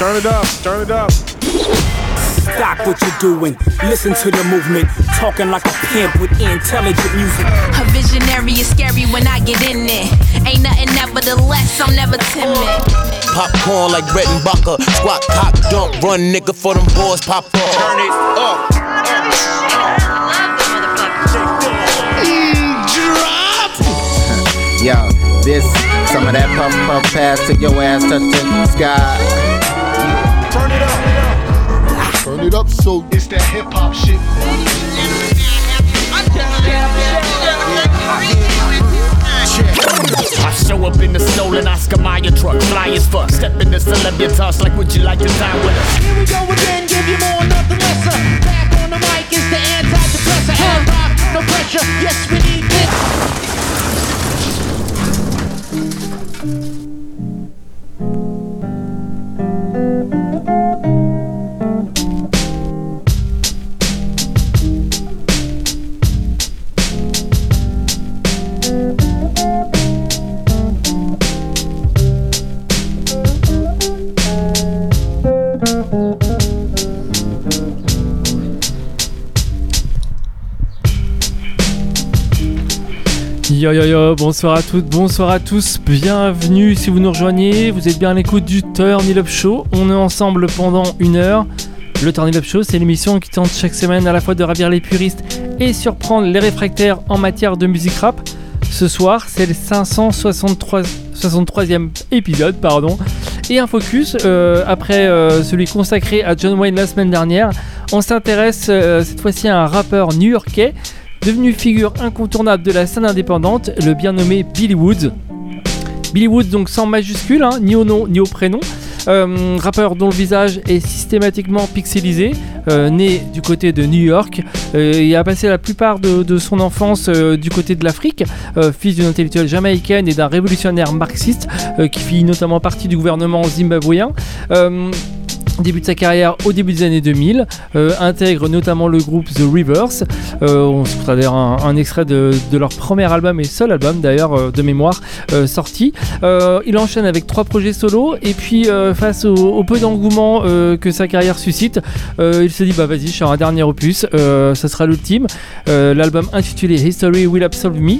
Turn it up, turn it up. Stop what you're doing. Listen to the movement. Talking like a pimp with intelligent music. A visionary is scary when I get in it. Ain't nothing nevertheless, I'm never timid. Popcorn like bread and butter. Squat, cock, dump, run, nigga, for them boys pop up. Turn it up. Yo, this, some of that puff puff pass to your ass touching the sky. Turn it up. Turn it up so It's that hip hop shit. I show up in the stolen Oscar Mayer truck, fly as fuck. Step in the celebritas like, would you like to dine with us? Here we go again, give you more, nothing lesser. Back on the mic is the antidepressant. And rock, no pressure. Yes, we need this. Bonsoir à toutes, bonsoir à tous, bienvenue si vous nous rejoignez, vous êtes bien à l'écoute du Turn Up Show, on est ensemble pendant une heure. Le Turn Up Show, c'est l'émission qui tente chaque semaine à la fois de ravir les puristes et surprendre les réfractaires en matière de musique rap. Ce soir, c'est le 563 63e épisode, pardon, et un focus euh, après euh, celui consacré à John Wayne la semaine dernière. On s'intéresse euh, cette fois-ci à un rappeur new-yorkais devenu figure incontournable de la scène indépendante, le bien nommé Billy Woods. Billy Woods, donc sans majuscule, hein, ni au nom ni au prénom. Euh, rappeur dont le visage est systématiquement pixelisé, euh, né du côté de New York, euh, et a passé la plupart de, de son enfance euh, du côté de l'Afrique, euh, fils d'une intellectuelle jamaïcaine et d'un révolutionnaire marxiste euh, qui fit notamment partie du gouvernement zimbabwéen. Euh, débute sa carrière au début des années 2000, euh, intègre notamment le groupe The Rivers. Euh, on se d'ailleurs un, un extrait de, de leur premier album et seul album d'ailleurs euh, de mémoire euh, sorti. Il enchaîne avec trois projets solo et puis face au, peu d'engouement que sa carrière suscite, il se dit bah vas-y je sors un dernier opus, ça sera l'ultime. L'album intitulé History Will Absolve Me,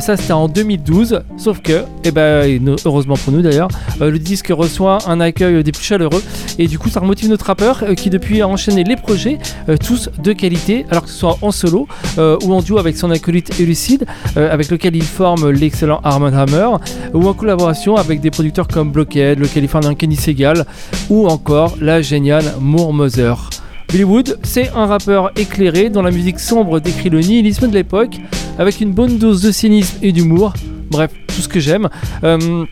ça c'était en 2012, sauf que, et ben et no- heureusement pour nous d'ailleurs, le disque reçoit un accueil des plus chaleureux et du coup ça remotive notre rappeur euh, qui depuis a enchaîné les projets, euh, tous de qualité, alors que ce soit en solo euh, ou en duo avec son acolyte Elucide, avec lequel il forme l'excellent Armand Hammer, ou en collaboration avec des producteurs comme Blockhead, le californien Kenny Segal, ou encore la géniale Moore Mother. Billy Wood, c'est un rappeur éclairé dont la musique sombre décrit le nihilisme de l'époque, avec une bonne dose de cynisme et d'humour. Bref, tout ce que j'aime. Euh,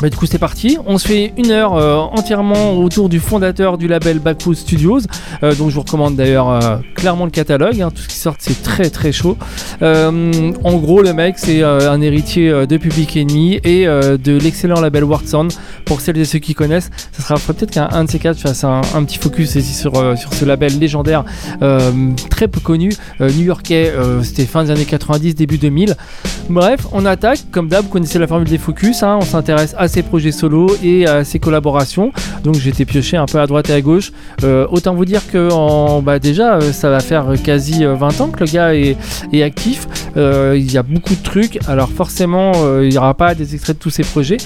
bah, du coup, c'est parti. On se fait une heure euh, entièrement autour du fondateur du label Backwood Studios. Euh, donc, je vous recommande d'ailleurs clairement le catalogue. hein. Tout ce qui sort, c'est très très chaud. En gros, le mec, c'est un héritier de Public Enemy et de l'excellent label Sound. Pour celles et ceux qui connaissent, ça sera peut-être qu'un un de ces quatre fasse un, un petit focus ici sur, sur ce label légendaire très peu connu, new-yorkais. C'était fin des années 90, début 2000. Bref, on attaque. Comme d'hab, vous connaissez la formule des focus. hein, on s'intéresse à ses projets solo et à ses collaborations. Donc été pioché un peu à droite et à gauche. Euh, autant vous dire que en, bah, déjà, euh, ça va faire quasi euh, 20 ans que le gars est, actif. Euh, il y a beaucoup de trucs. Alors forcément, euh, il n'y aura pas des extraits de tous ses projets.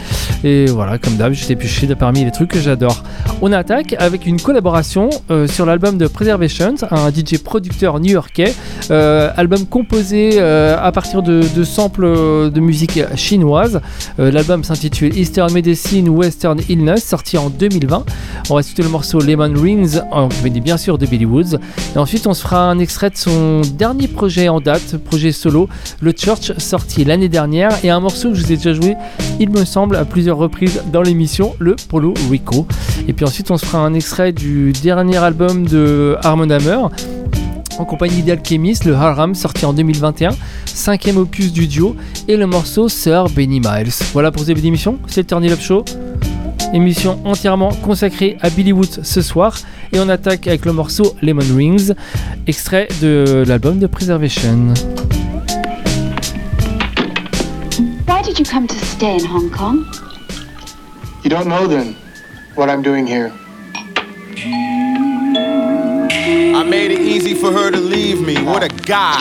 Et voilà, comme d'hab, j'étais pioché parmi les trucs que j'adore. On attaque avec une collaboration euh, sur l'album de Preservations, un DJ producteur new-yorkais. Euh, album composé euh, à partir de, de samples euh, de musique chinoise. Euh, L'album s'intitule Eastern Medicine Western Illness, sorti en 2020. On va écouter le morceau Lemon Rings, en bien sûr de Billy Woods. Et ensuite, on se fera un extrait de son dernier projet en date, projet solo, le Church, sorti l'année dernière. Et un morceau que je vous ai déjà joué, il me semble, à plusieurs reprises dans l'émission, le Polo Rico. Et puis ensuite, on se fera un extrait du dernier album de Harmon Hammer en compagnie d'Alchemist, le Haram sorti en 2021, cinquième opus du duo, et le morceau Sir Benny Miles. Voilà pour ce début d'émission, c'est le Turn It Up Show. Émission entièrement consacrée à Billy Woods ce soir, et on attaque avec le morceau Lemon Rings, extrait de l'album de Preservation. Why did you come to stay in Hong Kong? You don't know then what I'm doing here. Made it easy for her to leave me. What a guy.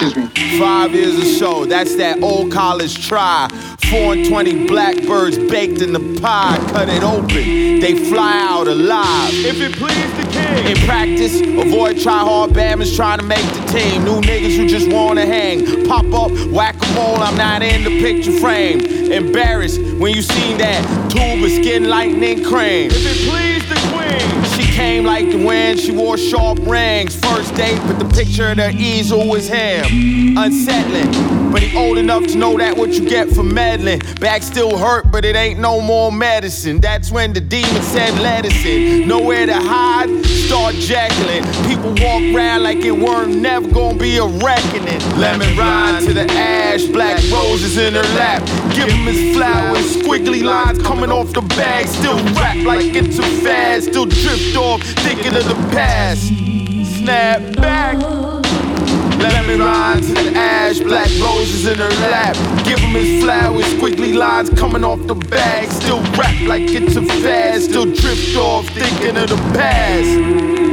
Five years or so, that's that old college try. Four and twenty blackbirds baked in the pie. Cut it open, they fly out alive. If it please the king. In practice, avoid try hard bammers trying to make the team. New niggas who just wanna hang. Pop up, whack a mole, I'm not in the picture frame. Embarrassed when you seen that tube of skin lightning cream. If it please the queen. Came like the wind, she wore sharp rings. First date, but the picture of the easel was him. Unsettling, but he old enough to know that what you get for meddling. Back still hurt, but it ain't no more medicine. That's when the demon said, let us in. Nowhere to hide, start jacking. People walk around like it weren't never gonna be a reckoning. Lemon rind to the ash, black roses in her lap. Give him his flowers, squiggly lines coming off the bag. Still rap like it's a fad, still drift off, thinking of the past. Snap back. Lemon rind to the ash, black roses in her lap. Give him his flowers, squiggly lines coming off the bag. Still rap like it's a fad, still drift off, thinking of the past.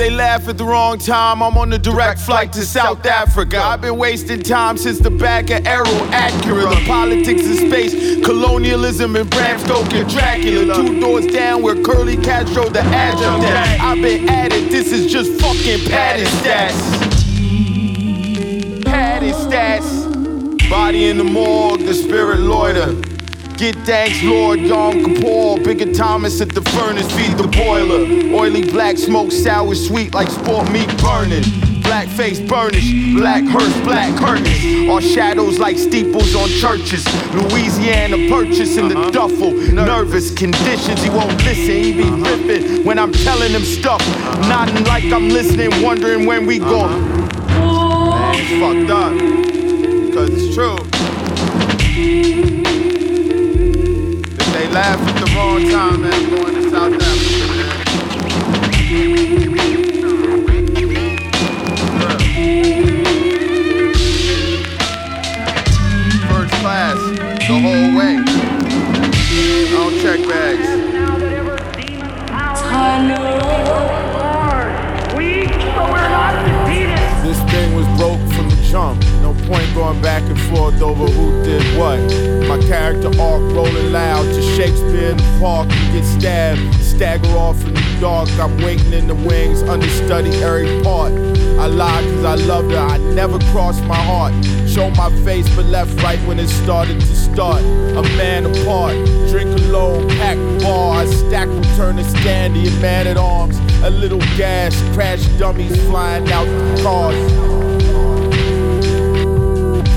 They laugh at the wrong time, I'm on a direct flight to South Africa. I've been wasting time since the back of Arrow Acura. The politics of space, colonialism, and Bram Stoker Dracula. Two doors down where Curly Castro the adjutant. I've been at it, this is just fucking patty stats. Patty stats. Body in the morgue, the spirit loiter. Get thanks, Lord Yom Kippur. Bigger Thomas at the furnace, feed the boiler. Oily black smoke, sour sweet like sport meat burning. Black face burnish, black hearse, black curtains. Our shadows like steeples on churches. Louisiana purchase in the uh-huh. duffel. Nervous conditions, he won't listen. He be uh-huh. ripping when I'm telling him stuff. Uh-huh. Nodding like I'm listening, wondering when we go. Man, it's fucked up. Cause it's true. Laugh at the wrong time, man, going to South Africa, man. First class, the whole way. Don't check bags. This thing was broke from the jump. No point going back and forth over who did what. Character arc rolling loud to Shakespeare in the park. You get stabbed, stagger off in the dark. I'm waiting in the wings, understudy every part. I lied cause I loved her, I never crossed my heart. Show my face but left right when it started to start. A man apart, drink alone, pack bar. I stack will turn to standy, a man at arms. A little gas, crash dummies flying out the cars.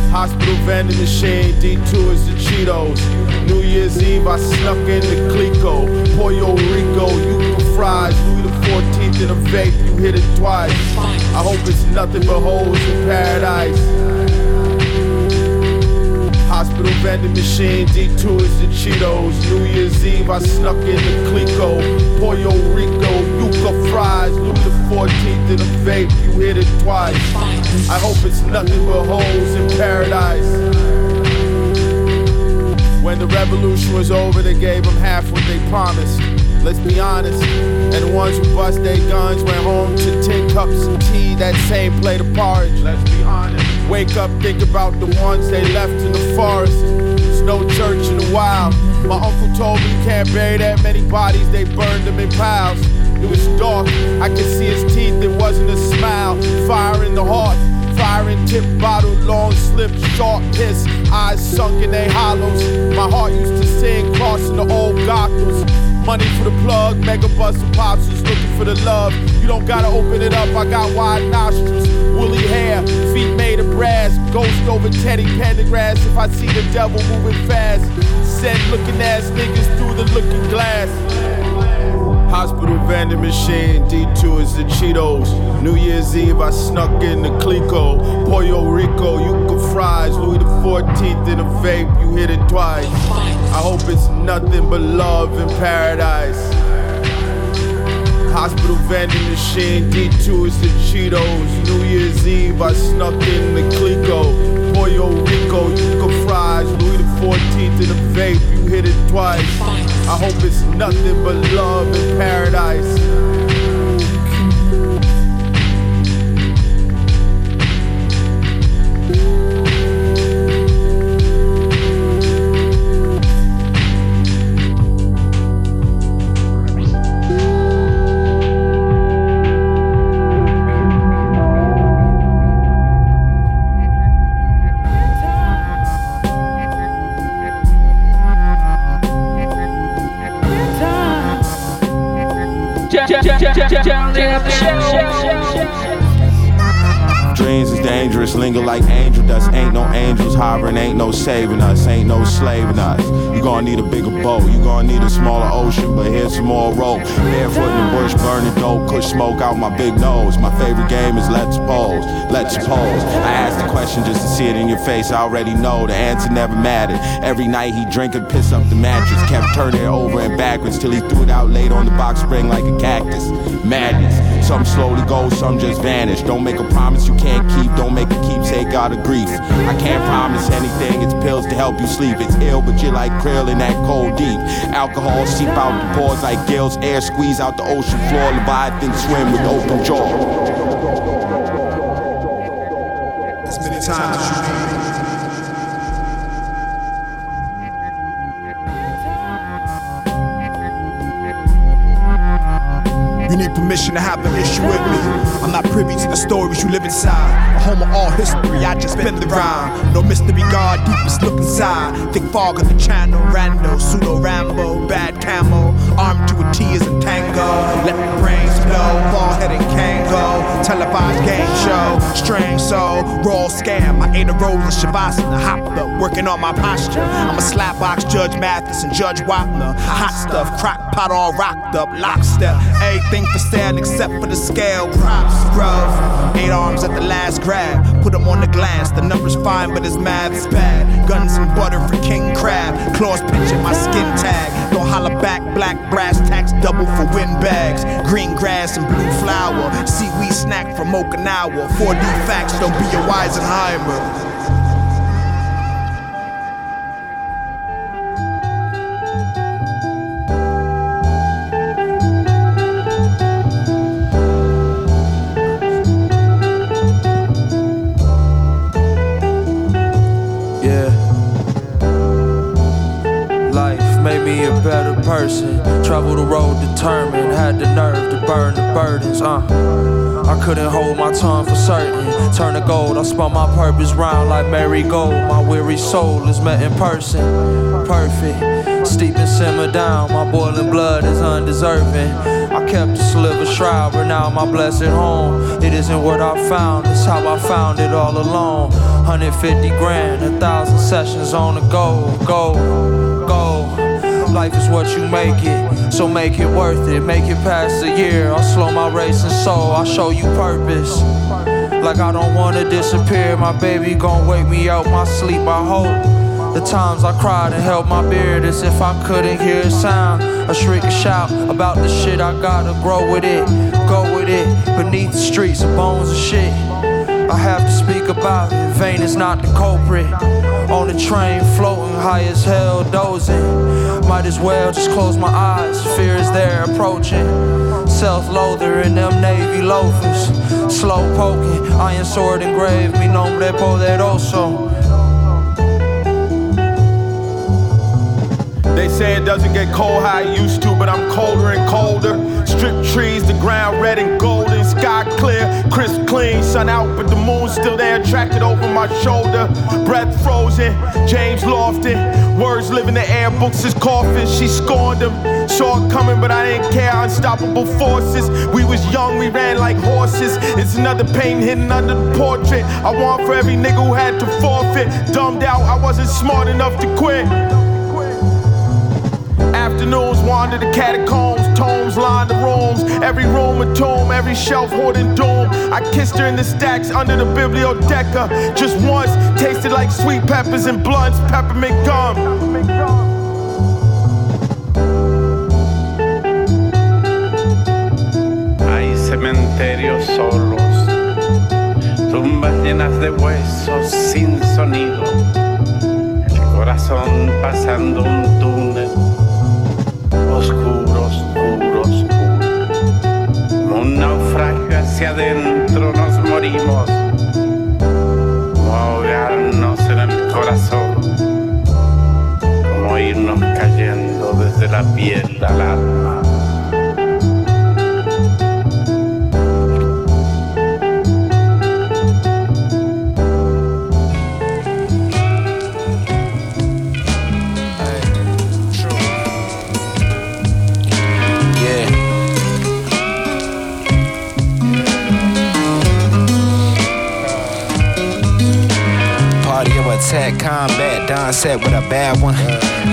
Hospital vending machine, detours to Cheetos. New Year's Eve, I snuck into Clico. Pollo Rico, Yuca fries, Louis the 14th in a vape, you hit it twice. I hope it's nothing but holes in paradise. Hospital vending machine, detours to Cheetos. New Year's Eve, I snuck into Clico. Pollo Rico, Yuca fries, Louis the 14th in a vape, you hit it twice. I hope it's nothing but holes in paradise. When the revolution was over, they gave them half what they promised. Let's be honest. And the ones who bust their guns went home to tin cups of tea, that same plate of porridge. Let's be honest. Wake up, think about the ones they left in the forest. There's no church in the wild. My uncle told me you can't bury that many bodies, they burned them in piles. It was dark, I could see his teeth, it wasn't a smile. Fire in the heart, firing tip bottle, long slip, short piss, eyes sunk in their hollows. My heart used to sing, crossing the old goggles. Money for the plug, mega bus and pops looking for the love. You don't gotta open it up, I got wide nostrils, woolly hair, feet made of brass, ghost over Teddy Pendergrass. If I see the devil moving fast, send looking ass niggas through the looking glass. Hospital vending machine, detours to Cheetos. New Year's Eve, I snuck in the Clico. Pollo Rico, Yuca fries. Louis the 14th in a vape, you hit it twice. I hope it's nothing but love in paradise. Hospital vending machine, detours to Cheetos. New Year's Eve, I snuck in the Clico. Pollo Rico, Yuca fries. Louis the 14th in a vape, you hit it twice. I hope it's nothing but love in paradise. Jerry, Jerry, Jerry, Jerry, Jerry, Dreams is dangerous, linger like angel dust. Ain't no angels hovering, ain't no saving us, ain't no slaving us. You gonna need a bigger boat, you gonna need a smaller ocean, but here's some more rope. Barefoot in the bush, burning dope, push smoke out my big nose. My favorite game is Let's Pose, Let's Pose. I asked the question just to see it in your face, I already know the answer never mattered. Every night he drink and piss up the mattress, kept turning it over and backwards till he threw it out late on the box spring like a cactus. Madness. Some slowly go, some just vanish. Don't make a promise you can't keep. Don't make a keepsake out of grief. I can't promise anything. It's pills to help you sleep. It's ill, but you're like krill in that cold deep. Alcohol seep out the pores like gills. Air squeeze out the ocean floor. Leviathan swim with open jaw. As many times as you need. Permission to have an issue with me. I'm not privy to the stories you live inside. A home of all history, I just spin the rhyme. No mystery guard, deepest look inside. Thick fog of the channel, rando, pseudo Rambo, bad camo. Armed to a T is a tango. Let the brains blow, ball headed Kango. Televised game show, strange soul, raw scam. I ate a roll in Shavasana, hopped up, working on my posture. I'm a slapbox Judge Mathis and Judge Wapner. Hot stuff, crack pot all rocked up, lockstep. Everything for sale except for the scale. Props, growth. Eight arms at the last grab. Put them on the glass. The number's fine, but his math's bad. Guns and butter for King Crab. Claws pinching my skin tag. Don't holler back. Black brass tax double for windbags. Green grass and blue flower. Seaweed snack from Okinawa. 4D facts. Don't be a Weisenheimer. Determined, had the nerve to burn the burdens. Uh. I couldn't hold my tongue for certain. Turn to gold, I spun my purpose round like Mary marigold. My weary soul is met in person. Perfect. Steep and simmer down, my boiling blood is undeserving. I kept a sliver shroud, but now my blessed home. It isn't what I found, it's how I found it all alone. 150 grand, a thousand sessions on the go, go. Life is what you make it, so make it worth it. Make it past the year. I'll slow my racing soul, I'll show you purpose. Like I don't wanna disappear, my baby gon' wake me out my sleep, I hope. The times I cried and held my beard as if I couldn't hear a sound. A shriek, a shout about the shit I gotta grow with it, go with it. Beneath the streets of bones and shit. I have to speak about it. Vain is not the culprit. On the train, floating high as hell, dozing. Might as well just close my eyes. Fear is there approaching. Self loather in them navy loafers. Slow poking, iron sword engraved. Mi nombre poderoso. They say it doesn't get cold how it used to, but I'm colder and colder. Strip trees, the ground red and golden, sky clear, crisp clean, sun out, but the moon's still there, attracted over my shoulder. Breath frozen, James Lofton, words live in the air, books his coffin, she scorned him. Saw it coming, but I didn't care. Unstoppable forces. We was young, we ran like horses. It's another pain hidden under the portrait. I want for every nigga who had to forfeit. Dumbed out, I wasn't smart enough to quit. Afternoons wander the catacombs, tomes line the rooms. Every room a tomb, every shelf hoarding doom. I kissed her in the stacks under the biblioteca. Just once, tasted like sweet peppers and blunts, peppermint gum. Cementerios solos, tumbas llenas de huesos sin sonido. Corazón pasando un túnel oscuro, adentro nos morimos. Como ahogarnos en el corazón. Como irnos cayendo desde la piel al alma. Combat. Don said with a bad one.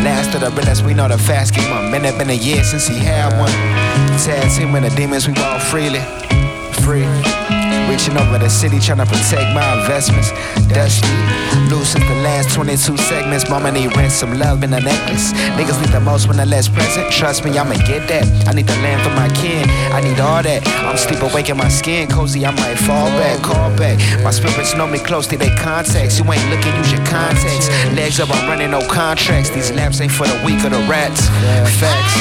Last of the realest, we know the fast game up. Man, it been a year since he had one. Tag team with the demons, we walk freely. Free. Reaching over the city, trying to protect my investments. Dusty, loose since the last 22 segments. Mama need rent, some love in a necklace. Niggas need the most when they're less present. Trust me, I'ma get that. I need the land for my kin. I need all that. I'm sleep awake in my skin, cozy. I might fall back, call back. My spirits know me closely, they contacts. You ain't looking, use your contacts. Legs up, I'm running no contracts. These laps ain't for the weak or the rats. Facts.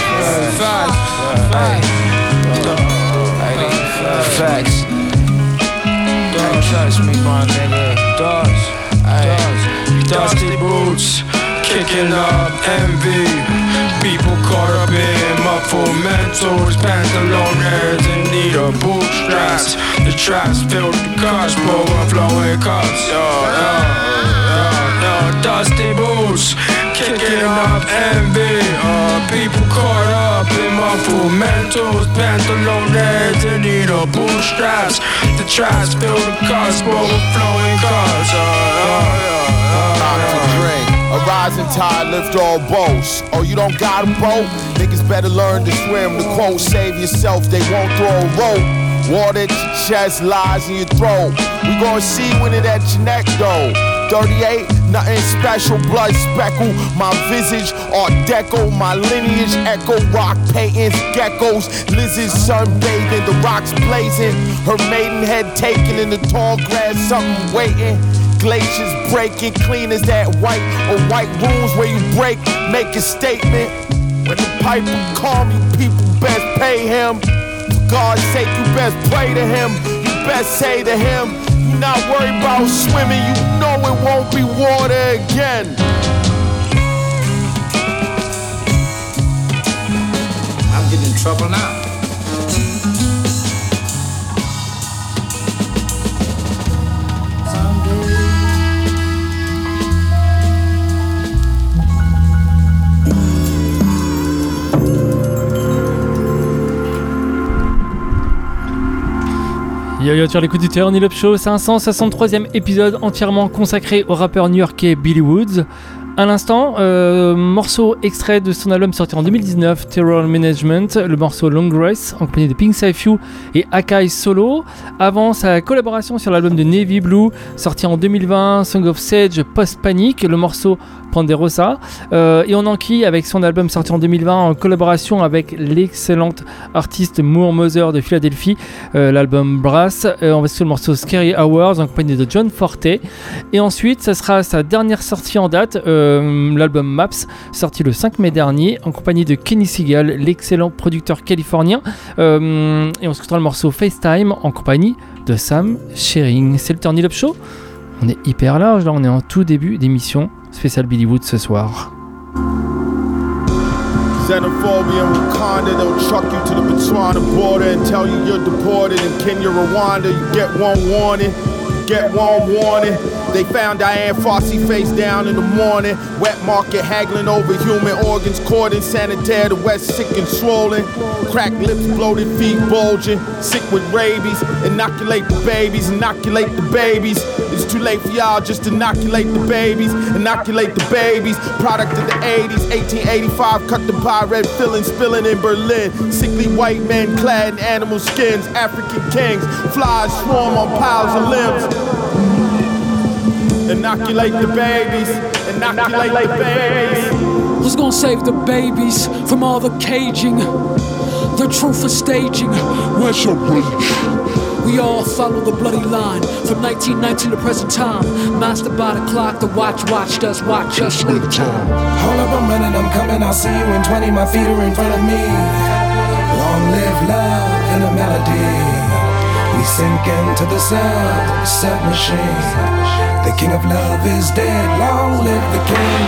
Facts. Facts. Don't trust me, my nigga. Dusty boots, kicking up envy. People caught up in muffled mentals, pantalones in need of bootstraps. The traps filled with cups, overflowing cups. Yo, yo, yo, yo, dusty boots, kicking up envy. Uh, people caught up in muffled mentals, pantalones in need of bootstraps. The traps filled with cups, overflowing cups. Uh, uh, uh, A rising tide lift all boats. Oh, you don't got a boat? Niggas better learn to swim. The quote, save yourself, they won't throw a rope. Water chest, lies in your throat. We gon' see when it at your neck though. 38, nothing special, blood speckle. My visage, art deco, my lineage echo. Rock paintings, geckos, lizards sunbathing, the rocks blazing. Her maidenhead taken in the tall grass, something waiting. Glaciers breaking, clean as that white or white rooms where you break, make a statement. When the piper calm, you people best pay him. For God's sake, you best pray to him. You best say to him, you not worried about swimming, you know it won't be water again. I'm getting in trouble now. Yo yo, as l'écoute du Turn Up Show, 563e épisode entièrement consacré au rappeur new-yorkais Billy Woods. À l'instant, euh, morceau extrait de son album sorti en 2019, Terror Management, le morceau Long Race en compagnie de Pink Saifu et Akai Solo. Avant sa collaboration sur l'album de Navy Blue, sorti en 2020, Song of Sage, Post Panic, le morceau Ponderosa. Euh, et on enquille avec son album sorti en 2020 en collaboration avec l'excellente artiste Moore Mother de Philadelphie, euh, l'album Brass. On va sur le morceau Scary Hours en compagnie de John Forte. Et ensuite, ça sera sa dernière sortie en date, l'album Maps, sorti le 5 mai dernier en compagnie de Kenny Seagal, l'excellent producteur californien. Euh, et on se le morceau FaceTime en compagnie de Sam Shering. C'est le Turn Up Show. On est hyper large là, on est en tout début d'émission spéciale Billy Wood ce soir. Wakanda, Botswana Kenya, Rwanda, get one warning. They found Dian Fossey face down in the morning. Wet market haggling over human organs, cordon sanitaire, the west sick and swollen. Cracked lips, bloated feet bulging, sick with rabies. Inoculate the babies, inoculate the babies. It's too late for y'all, just inoculate the babies, inoculate the babies. Product of the 80s, 1885, cut the pie, red filling, spilling in Berlin. Sickly white men clad in animal skins, African kings. Flies swarm on piles of limbs. Inoculate the babies, inoculate the babies. Who's gonna save the babies from all the caging? The truth for staging. Where's your bleach? We all follow the bloody line from 1919 to present time. Mastered by the clock, the watch watched us, watch us live time. Hold up, I'm running, I'm coming, I'll see you in 20, my feet are in front of me. Long live love and a melody. Sink into the sound, set machine. The king of love is dead, long live the king.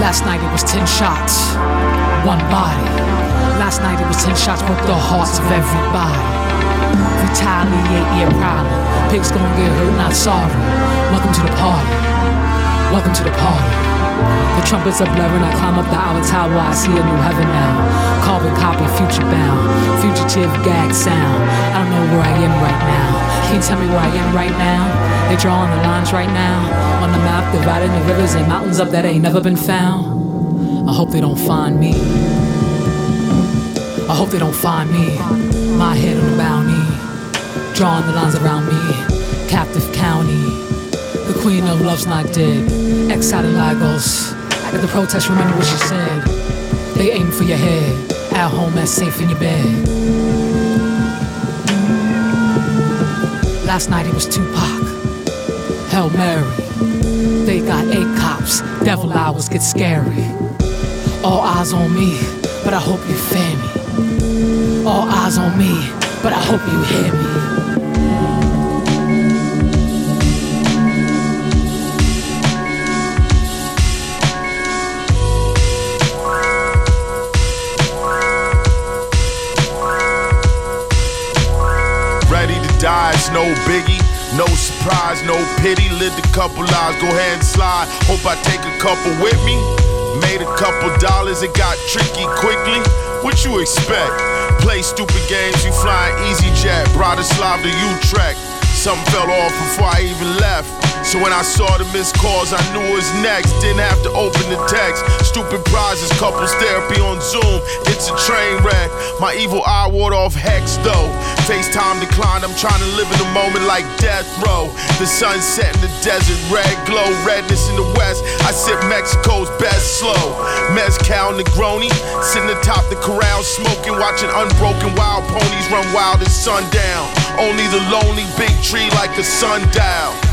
Last night it was 10 shots, one body. Last night it was 10 shots, broke the hearts of everybody. Retaliate, yeah, probably. Pigs gonna get hurt, not sorry. Welcome to the party. Welcome to the party. The trumpets are blaring, I climb up the outer tower, I see a new heaven now. Carbon copy, future bound, fugitive gag sound. I don't know where I am right now. Can you tell me where I am right now? They drawing the lines right now on the map, dividing the rivers and mountains up that ain't never been found. I hope they don't find me. I hope they don't find me. My head on the bounty, drawing the lines around me. Captive county, queen of love's not dead. Exiled in Lagos. At the protest, remember what she said. They aim for your head. At home, as safe in your bed. Last night it was Tupac. Hail Mary. They got eight cops. Devil hours get scary. All eyes on me, but I hope you fear me. All eyes on me, but I hope you hear me. It's no biggie. No surprise, no pity. Lived a couple lives, go ahead and slide. Hope I take a couple with me. Made a couple dollars, it got tricky quickly. What you expect? Play stupid games, you flying easy jet. Bratislava to Utrecht. Something fell off before I even left. So when I saw the missed calls, I knew it was next. Didn't have to open the text. Stupid prizes, couples therapy on Zoom. It's a train wreck. My evil eye ward off hex though. FaceTime declined. I'm trying to live in the moment like death row. The sun set in the desert, red glow, redness in the west. I sip Mexico's best slow. Mezcal Negroni, sitting atop the corral, smoking, watching unbroken wild ponies run wild at sundown. Only the lonely big tree like a sundial.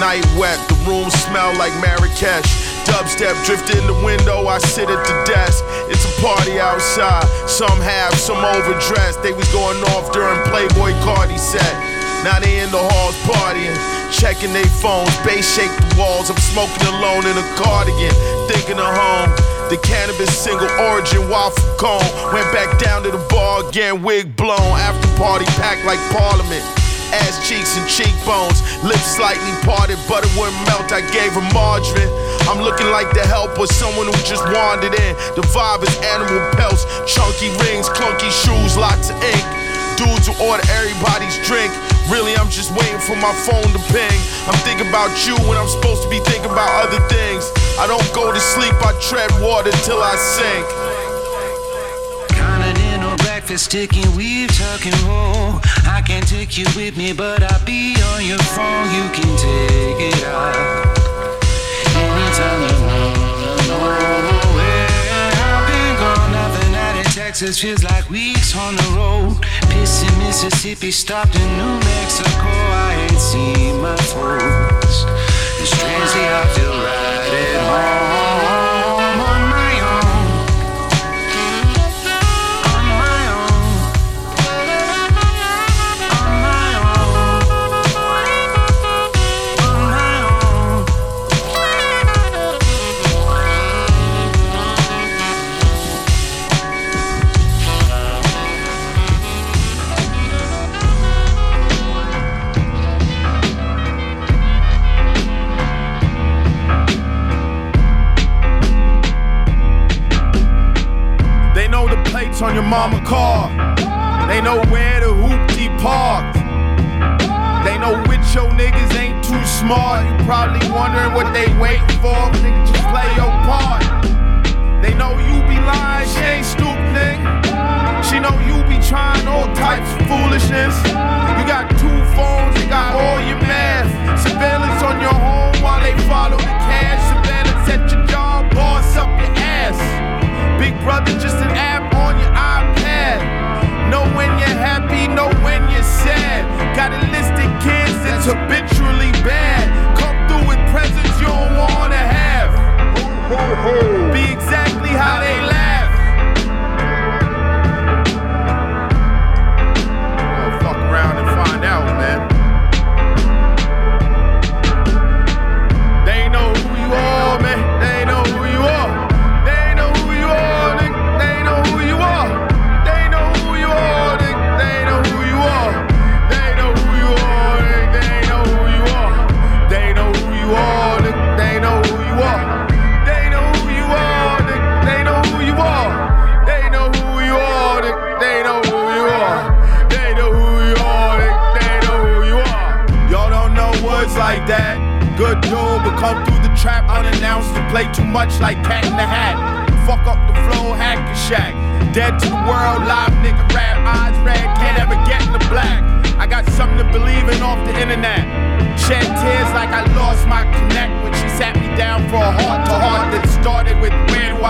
Night wet. The room smell like Marrakesh. Dubstep drift in the window, I sit at the desk. It's a party outside. Some have, some overdressed. They was going off during Playboi Carti set. Now they in the halls partying, checking their phones. Bass shake the walls. I'm smoking alone in a cardigan, thinking of home. The cannabis single origin waffle cone. Went back down to the bar again, wig blown. After party packed like Parliament. Ass cheeks and cheekbones, lips slightly parted, butter wouldn't melt. I gave her margarine. I'm looking like the help or someone who just wandered in. The vibe is animal pelts, chunky rings, clunky shoes, lots of ink. Dudes who order everybody's drink. Really, I'm just waiting for my phone to ping. I'm thinking about you when I'm supposed to be thinking about other things. I don't go to sleep, I tread water till I sink. Breakfast, weave, tuck and roll. I can't take you with me, but I'll be on your phone. You can take it out. Anytime you know I've been gone, nothing out in Texas feels like weeks on the road. Piss in Mississippi, stopped in New Mexico. I ain't seen my folks. And strangely, I feel right at home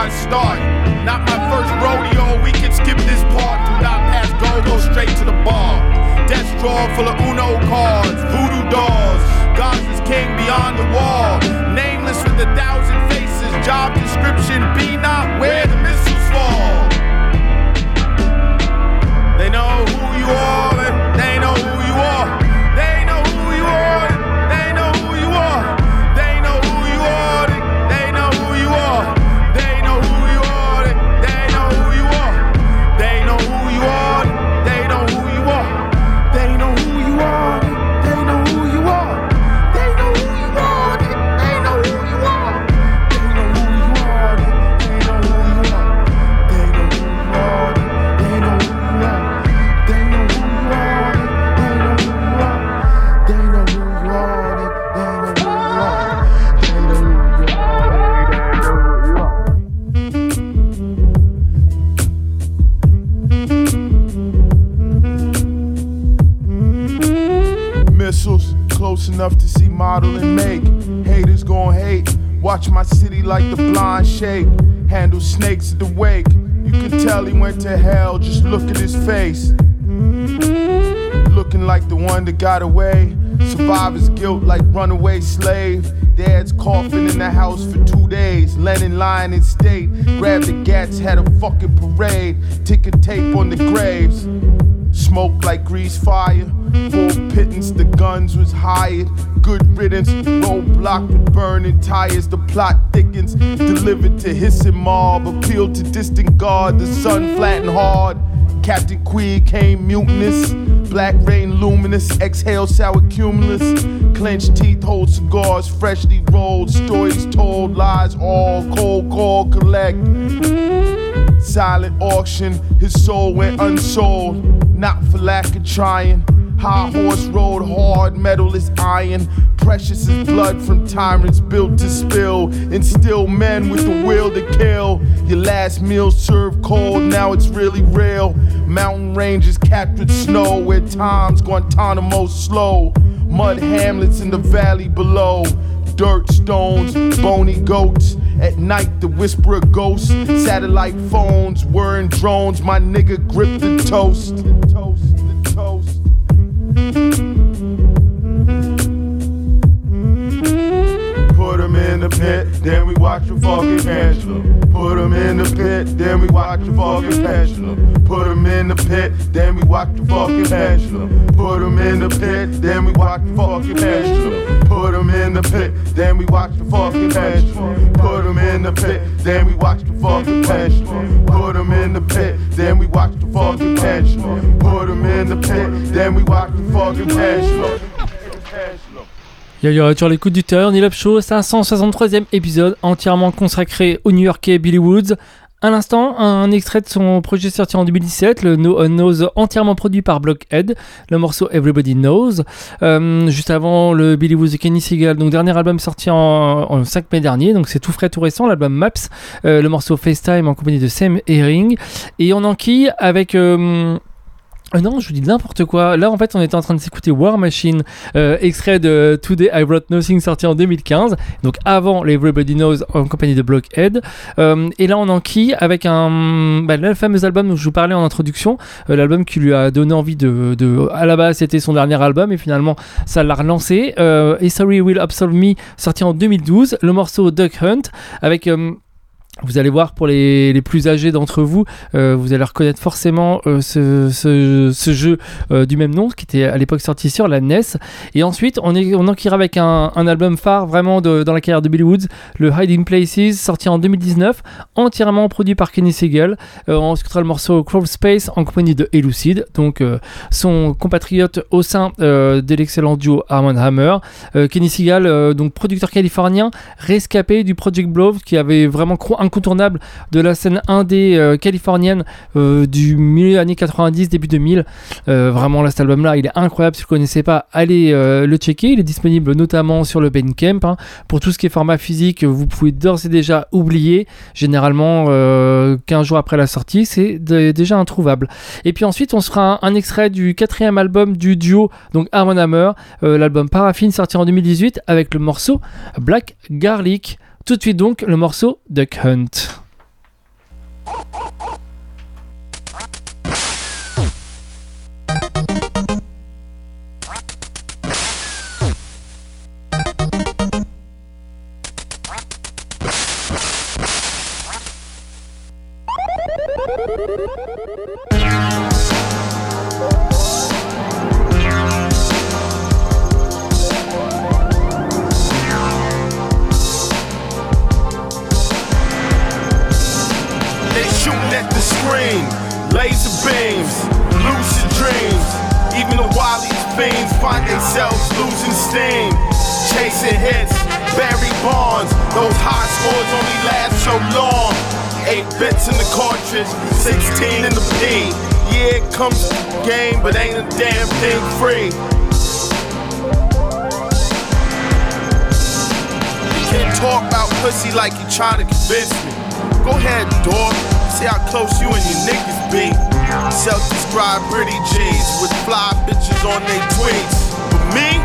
I start? Not my first rodeo, we can skip this part. Do not pass go, go straight to the bar. Death drawer full of Uno cards, voodoo dolls. God's is king beyond the wall. Nameless with a thousand faces. Job description be not where the missiles fall. They know who you are, model and make. Haters gon' hate. Watch my city like the blind shake. Handle snakes at the wake. You can tell he went to hell, just look at his face. Looking like the one that got away. Survivor's guilt like runaway slave. Dad's coughing in the house for two days. Lennon lying in state. Grabbed the gats, had a fucking parade. Ticker tape on the graves. Smoke like grease fire. Full pittance, the guns was hired. Good riddance, roadblock with burning tires. The plot thickens. Delivered to hissing mob. Appeal to distant guard. The sun flattened hard. Captain Queeg came mutinous. Black rain luminous. Exhale sour cumulus. Clenched teeth hold cigars. Freshly rolled. Stories told. Lies all. Cold call collect. Silent auction, his soul went unsold. Not for lack of trying. High horse rode hard, metal is iron. Precious is blood from tyrants built to spill. Instill men with the will to kill. Your last meal served cold, now it's really real. Mountain ranges captured snow where time's Guantanamo slow. Mud hamlets in the valley below. Dirt stones, bony goats. At night, the whisper of ghosts. Satellite phones, whirring drones. My nigga grip the toast. In the pit, then we watch the fucking pendulum. Put him in the pit, then we watch the fucking pendulum. Put him in the pit, then we watch the fucking pendulum. Put him in the pit, then we watch the fucking pendulum. Put him in the pit, then we watch the fucking pendulum. Put him in the pit, then we watch the fucking pendulum. Put him in the pit, then we watch the fucking pendulum. Put him in the pit, then we watch the fucking pendulum. Yo yo, sur l'écoute du Turn Up Show, 563e épisode entièrement consacré au New-Yorkais Billy Woods. À l'instant, un extrait de son projet sorti en 2017, le No One Knows, entièrement produit par Blockhead, le morceau Everybody Knows. Euh, juste avant, le Billy Woods de Kenny Seagal, donc dernier album sorti en, en 5 mai dernier, donc c'est tout frais, tout récent, l'album Maps, euh, le morceau FaceTime en compagnie de Sam Herring. Et on enquille avec... euh, non, je vous dis n'importe quoi. Là, en fait, on était en train de s'écouter War Machine, euh, extrait de Today I Wrote Nothing, sorti en 2015. Donc avant les Everybody Knows en compagnie de Blockhead. Euh, et là, on enquille avec un, bah, le fameux album dont je vous parlais en introduction. Euh, L'album qui lui a donné envie de, de- à la base, c'était son dernier album et finalement, ça l'a relancé. Euh, et Sorry Will Absolve Me, sorti en 2012. Le morceau Duck Hunt avec euh, vous allez voir pour les, plus âgés d'entre vous, euh, vous allez reconnaître forcément euh, ce, jeu euh, du même nom qui était à l'époque sorti sur la NES. Et ensuite, on, est, avec un, album phare vraiment dans la carrière de Billy Woods, le Hiding Places, sorti en 2019, entièrement produit par Kenny. Euh, on écoutera le morceau Crawl Space en compagnie de Elucid, donc son compatriote au sein de l'excellent duo Armand Hammer. Kenny euh, donc producteur californien, rescapé du Project Blow, qui avait vraiment incontournable de la scène indé euh, californienne euh, du milieu années 90, début 2000. Euh, vraiment, là, cet album-là, il est incroyable. Si vous ne connaissez pas, allez euh, le checker. Il est disponible notamment sur le Bandcamp. hein. Pour tout ce qui est format physique, vous pouvez d'ores et déjà oublier. Généralement, euh, 15 jours après la sortie, c'est déjà introuvable. Et puis ensuite, on se fera un, extrait du quatrième album du duo, donc Armand Hammer, l'album Paraffin sorti en 2018 avec le morceau Black Garlic. Tout de suite donc le morceau Duck Hunt. Laser beams, lucid dreams. Even the wildest fiends find themselves losing steam, chasing hits. Barry Bonds, those high scores only last so long. Eight bits in the cartridge, 16 in the P. Yeah, it comes to the game, but ain't a damn thing free. You can't talk about pussy like you trying to convince me. Go ahead, dog. See how close you and your niggas be. Self-described pretty G's with fly bitches on they tweets. But me,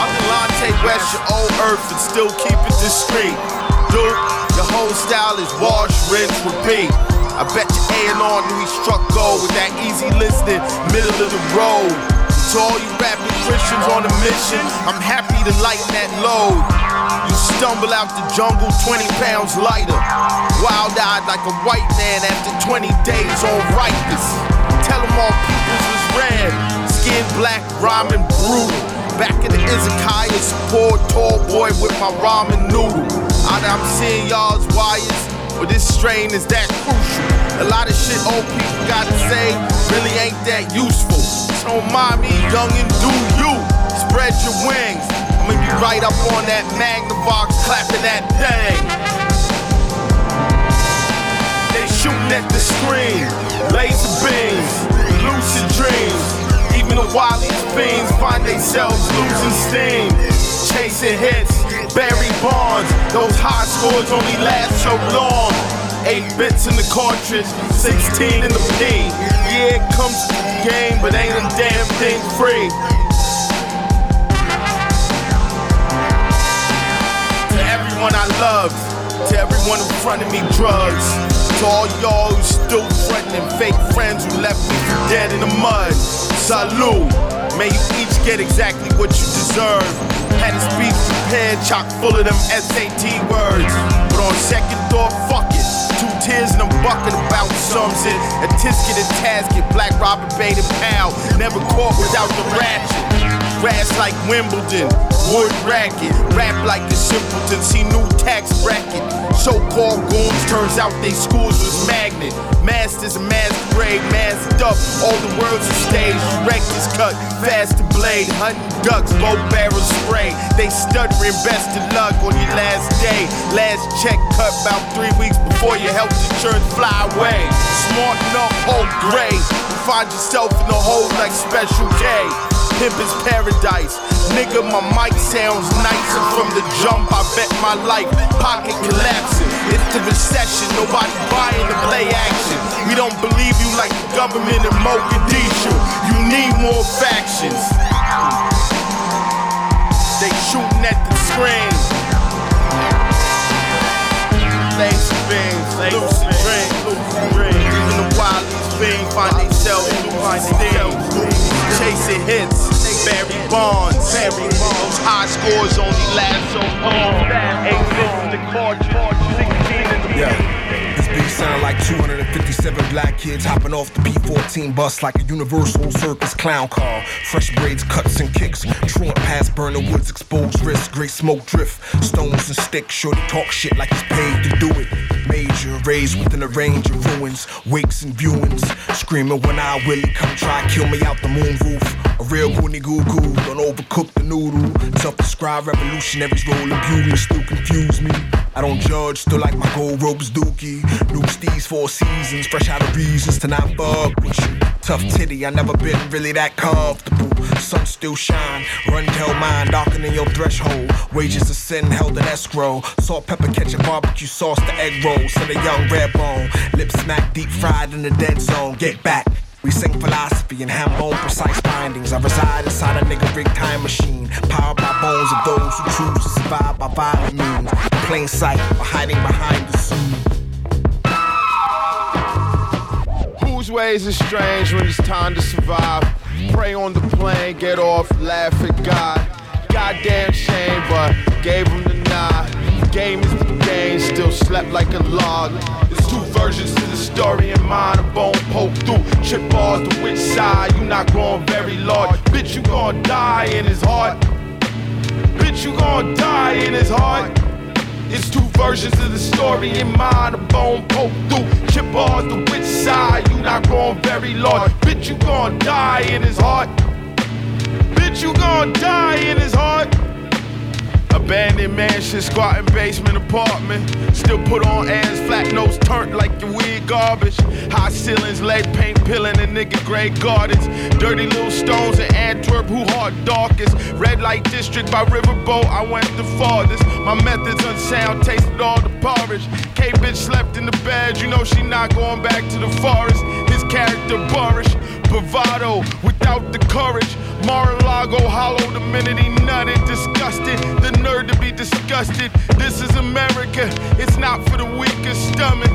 I'm Delonte West, your old earth, and still keep it discreet. Dude, your whole style is wash, rinse, repeat. I bet your A&R knew he struck gold with that easy listening, middle of the road. To all you rapping Christians on a mission, I'm happy to lighten that load. You stumble out the jungle 20 pounds lighter. Wild eyed like a white man after 20 days on ripeness. Tell them all peoples was red. Skin black, rhyming brutal. Back in the Izakaya, poor tall boy with my ramen noodle. Out I'm seeing y'all's wires, but this strain is that crucial. A lot of shit old people gotta say really ain't that useful. So me, young and do you. Spread your wings. I'ma be right up on that Magnavox, clapping that thing. They shooting at the screen, laser beams, lucid dreams. Even the wildest fiends find themselves losing steam, chasing hits. Barry Bonds, those high scores only last so long. Eight bits in the cartridge, 16 in the P. Yeah, it comes to the game, but ain't a damn thing free. Everyone I loved, to everyone who fronted me drugs, to all y'all who still threatening fake friends who left me dead in the mud. Salute. May you each get exactly what you deserve. Had a speech prepared, chock full of them SAT words. But on second thought, fuck it. Two tears in a bucket about something. A tisket and tasket, black robber bait and pal. Never caught without the ratchet. Grass like Wimbledon, wood racket. Rap like a simpleton, see new tax bracket. So-called goons, turns out they schools was magnet. Masters masquerade, masked up. All the world's a stage. Reckless cut, fast to blade. Hunting ducks, bow barrel spray. They stuttering, best of luck on your last day. Last check cut about three weeks before your health insurance fly away. Smart enough, hold gray. Find yourself in the hole like Special K. Pimp is paradise. Nigga, my mic sounds nice. And from the jump, I bet my life. Pocket collapsing. It's the recession. Nobody buying the play action. We don't believe you like the government in Mogadishu. You need more factions. They shooting at the screen. Beams, lucid dreams, lucid. Even the wildest fiends find themselves steam. Chasing hits, Barry Bonds. Barry Bonds. High scores only last so long. Eight the cartridge, 16 in Yeah. This beat sound like 257 black kids hopping off the P14 bus like a Universal Circus clown car. Fresh braids, cuts and kicks. Truant past burner woods, exposed wrists, great smoke drift. Stones and sticks, sure to talk shit like he's paid to do it. Danger, raised within a range of ruins, wakes and viewings. Screaming when I Willie come try kill me out the moon roof. A real goony goo goo, don't overcook the noodle. Self-described revolutionaries rolling beauty still confuse me. I don't judge, still like my gold ropes dookie. New steez four seasons, fresh out of reasons to not fuck with you. Tough titty, I never been really that comfortable. Sun still shine, run tell mine, darkening your threshold. Wages of sin held in escrow. Salt, pepper, ketchup, barbecue sauce, the egg rolls, to the young red bone. Lips smack deep fried in the dead zone. Get back. We sing philosophy and have bone precise findings. I reside inside a nigga rigged time machine, powered by bones of those who choose to survive by violent means. In Plain sight or hiding behind the scene. Whose ways is strange when it's time to survive? Pray on the plane, get off, laugh at God. Goddamn shame, but gave him the nod. Game is the game, still slept like a log. Versions to the story in mine. A bone poke through, chip bars to which side. You not growing very large. Bitch, you gon' die in his heart. Bitch, you gon' die in his heart. It's two versions of the story in mine. A bone poke through, chip bars to which side. You not growing very large. Bitch, you gon' die in his heart. Bitch, you gon' die in his heart. Abandoned mansion, squatting basement apartment. Still put on ass, flat nose turned like your weird garbage. High ceilings, lead paint, peeling in nigga gray gardens. Dirty little stones in Antwerp, who heart darkest. Red light district by riverboat, I went the farthest. My methods unsound, tasted all the porridge. K bitch slept in the bed, you know she not going back to the forest. His character boorish, bravado without the courage. Mar-a-Lago hollow the minute he nutted, disgusted. The nerve to be disgusted. This is America, it's not for the weakest stomach.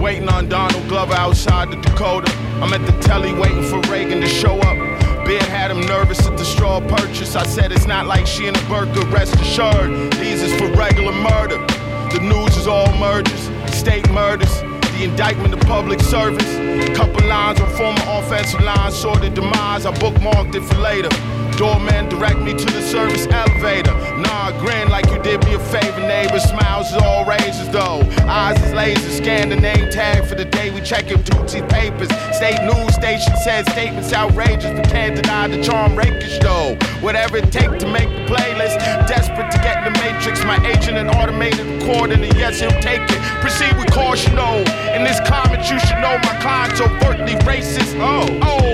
Waiting on Donald Glover outside the Dakota. I'm at the telly waiting for Reagan to show up. Beard had him nervous at the straw purchase. I said it's not like she in a burger, rest assured. These is for regular murder. The news is all murders, state murders, the indictment of public service. Couple lines on former offensive line, sorted demise. I bookmarked it for later. Doorman direct me to the service elevator. Nah, grin like you did me a favor, neighbor. Smiles is all razors though. Eyes is laser. Scan the name tag for the day we check him Tootsie papers. State news station says statements outrageous, but can't deny the charm rakish though. Whatever it take to make the playlist. Desperate to get the matrix. My agent and automated recording, and yes, he'll take it. Proceed with caution, though. In this climate, you should know my client's overtly racist. Oh. Oh.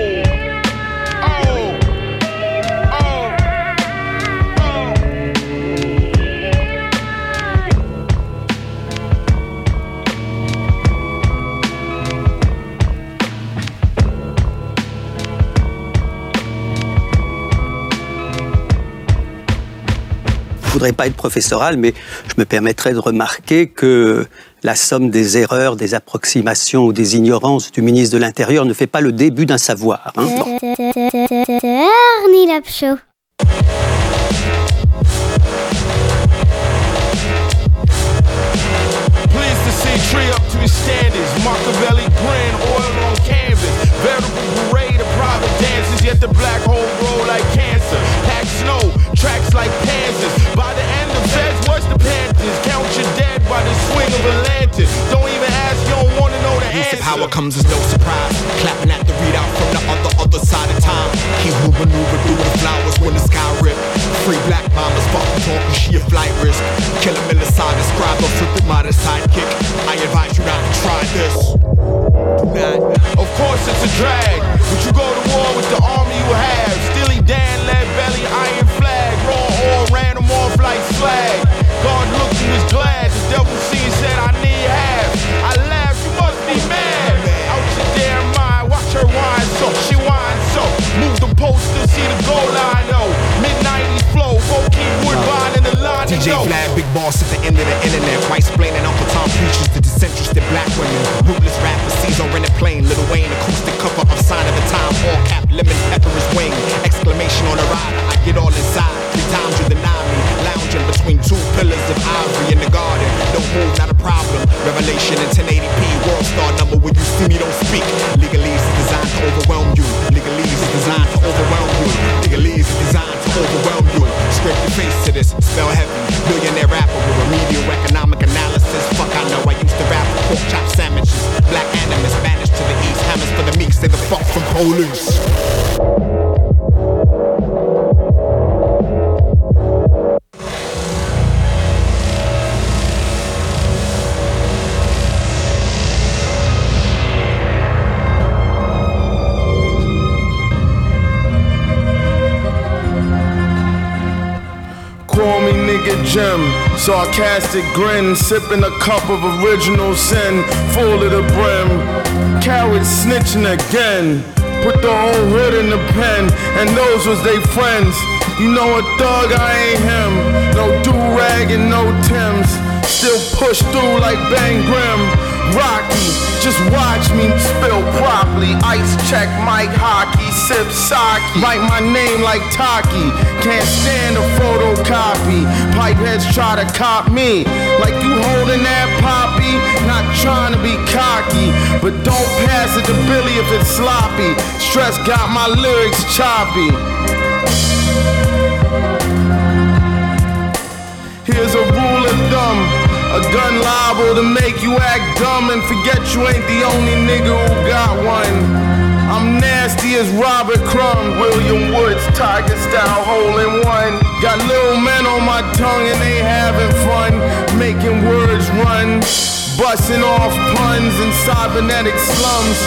Je voudrais pas être professoral, mais je me permettrais de remarquer que la somme des erreurs, des approximations ou des ignorances du ministre de l'Intérieur ne fait pas le début d'un savoir. hein. Bon. Ernie Lab power comes as no surprise. Clapping at the readout from the other other side of time. He who maneuver through the flowers when the sky rip. Free black mamas fucking talking she a flight risk. Kill a millicide describe a flippin' modern sidekick. I advise you not to try this. Not. Of course it's a drag, but you go to war with the army you have. Steely Dan, lead belly, iron flag, raw oil ran him off like slag. God looked and was glad. The devil seen said I need half. I mind, watch her whine so she whine so. Move the poster, see the goal line though. Mid 90s flow, Bo King Woodbine in the line. DJ go. Vlad, big boss at the end of the internet. White splaining Uncle Tom preaches to disinterested black women. Ruthless rappers, Caesar in a plane. Little Wayne, acoustic cover of Sign of the Time. All cap, lemon pepper is wing. Exclamation on the rider, I get all inside. Three times you deny me bastion between two pillars of ivory in the garden. Don't move, not a problem. Revelation in 1080p, world star number. When you see me, don't speak. Legalese is designed to overwhelm you. Legalese is designed to overwhelm you. Legalese is designed to overwhelm you. Script your face to this, spell heavy. Millionaire rapper with remedial economic analysis. Fuck, I know I used to rap for pork chop sandwiches. Black animus banished to the east. Hammers for the meek, stay the fuck from police. Jim, sarcastic grin, sipping a cup of original sin, full of the brim. Coward snitching again, put the whole hood in the pen, and those was they friends. You know a thug, I ain't him. No do rag and no Tims. Still push through like Bang Grim. Rocky, just watch me spill properly. Ice check Mike Hockey, sip sake. Write my name like Taki. Can't stand a photocopy. Pipeheads try to cop me. Like you holding that poppy. Not trying to be cocky. But don't pass it to Billy if it's sloppy. Stress got my lyrics choppy. Here's a rule of thumb. A gun liable to make you act dumb and forget you ain't the only nigga who got one. I'm nasty as Robert Crumb, William Woods, Tiger style, hole in one. Got little men on my tongue and they having fun, making words run. Busting off puns in cybernetic slums.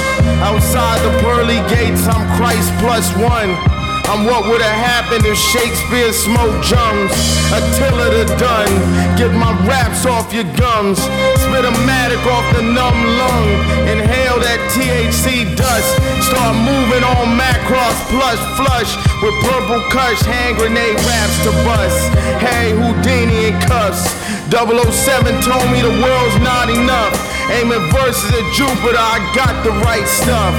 Outside the pearly gates, I'm Christ plus one. I'm what would have happened if Shakespeare smoked jums. Attila the done. Get my raps off your gums. Spit a matic off the numb lung. Inhale that THC dust. Start moving on Macross plus flush. With purple cush, hand grenade raps to bust. Hey, Houdini in cuffs. 007 told me the world's not enough. Aiming verses at Jupiter, I got the right stuff.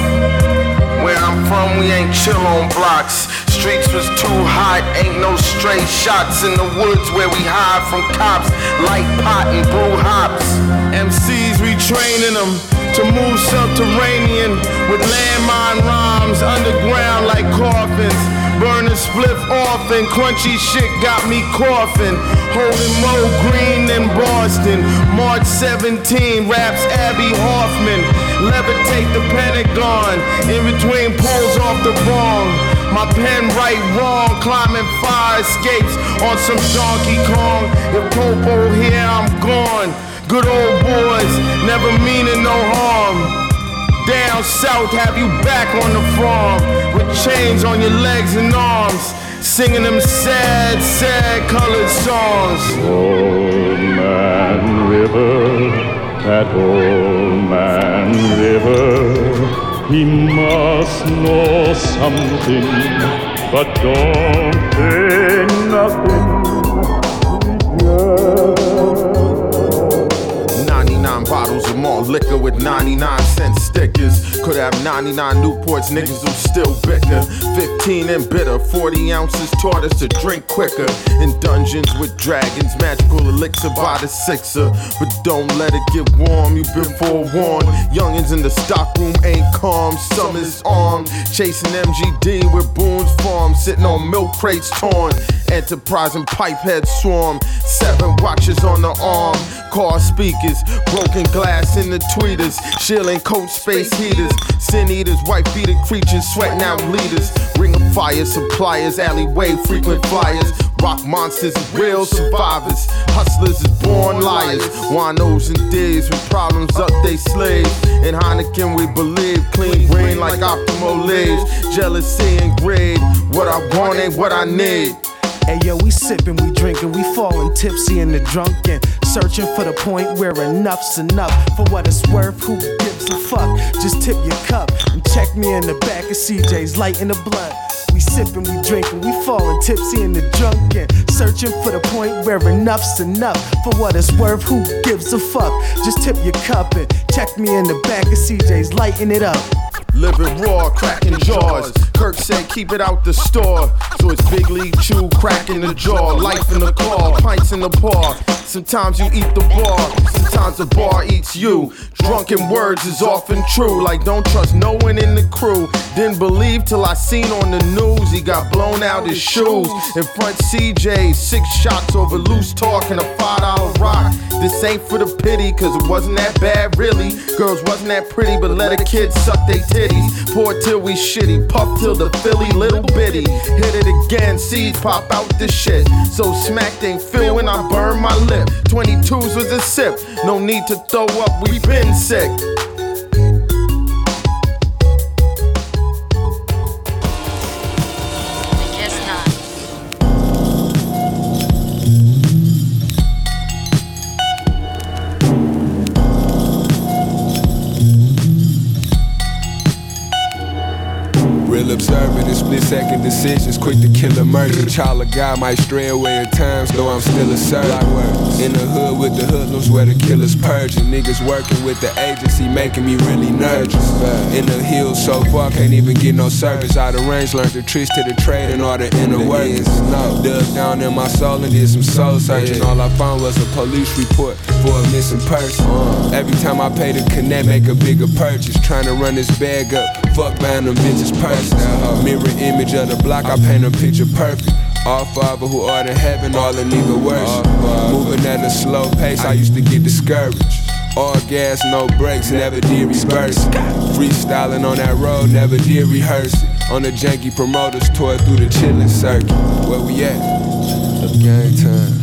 Where I'm from, we ain't chill on blocks. Streets was too hot, ain't no stray shots in the woods where we hide from cops. Light pot and brew hops. MCs, we training them to move subterranean with landmine rhymes underground like coffins. Burning spliff off and crunchy shit got me coughing. Holding Mo Green in Boston. March 17, raps Abbie Hoffman. Levitate the Pentagon. In between pulls off the bong. My pen right wrong, climbing fire escapes on some Donkey Kong. If Popo here, I'm gone. Good old boys, never meaning no harm. Down south, have you back on the farm with chains on your legs and arms, singing them sad, sad colored songs. Old man river, that old man river, he must know something, but don't say nothing. Bottles of malt liquor with 99 cent stickers. Could have 99 Newports, niggas who still bicker. 15 and bitter, 40 ounces taught us to drink quicker. In dungeons with dragons, magical elixir by the sixer. But don't let it get warm, you've been forewarned. Youngins in the stockroom ain't calm, summer's armed. Chasing MGD with Boone's Farm, sitting on milk crates torn. Enterprise and pipehead swarm. Seven watches on the arm. Car speakers, broken glass in the tweeters. Shielding coat space heaters. Sin eaters, white beater creatures, sweating out leaders. Ring of fire suppliers, alleyway frequent flyers. Rock monsters, real survivors. Hustlers is born liars. Winos and D's with problems up they slaves. In Heineken we believe clean green like optimal leaves. Jealousy and greed. What I want ain't what I need. Hey yo, we sippin', we drinkin', we fallin' tipsy in the drunken. Searching for the point where enough's enough. For what it's worth, who gives a fuck? Just tip your cup and check me in the back of CJ's lighting the blunt. We sippin', we drinkin', we fallin' tipsy in the drunken. Searching for the point where enough's enough. For what it's worth, who gives a fuck? Just tip your cup and check me in the back of CJ's lighting it up. Living raw, cracking jaws. Kirk said, keep it out the store. So it's Big League Chew, crack in the jaw, life in the car, pints in the paw. Sometimes you eat the bar, sometimes the bar eats you. Drunken words is often true, like don't trust no one in the crew. Didn't believe till I seen on the news he got blown out his shoes. In front CJ, six shots over loose talk and a five dollar rock. This ain't for the pity, cause it wasn't that bad really. Girls wasn't that pretty, but let a kid suck they titties. Pour till we shitty, puff till the Philly little bitty. Hit it again, seeds pop out the shit. So smacked ain't feel when I burn my lip. 22s was a sip, no need to throw up, we been sick. Second decisions, quick to kill a murder. Child of God might stray away at times, though I'm still a servant. In the hood with the hoodlums where the killers purging. Niggas working with the agency, making me really nervous. In the hills so far, can't even get no service. Out of range, learned the tricks to the trade and all the inner workings. Dug down in my soul and did some soul searching. All I found was a police report for a missing person. Every time I pay the connect, make a bigger purchase. Trying to run this bag up, fuck buying them bitches purse. Mirror image of the block, I paint a picture perfect. All father who art in heaven, all in even worse. Moving at a slow pace, I used to get discouraged. All gas, no brakes, never did reverse it. Freestyling on that road, never did rehearse it. On the janky promoters, tour through the chillin' circuit. Where we at? Gang time.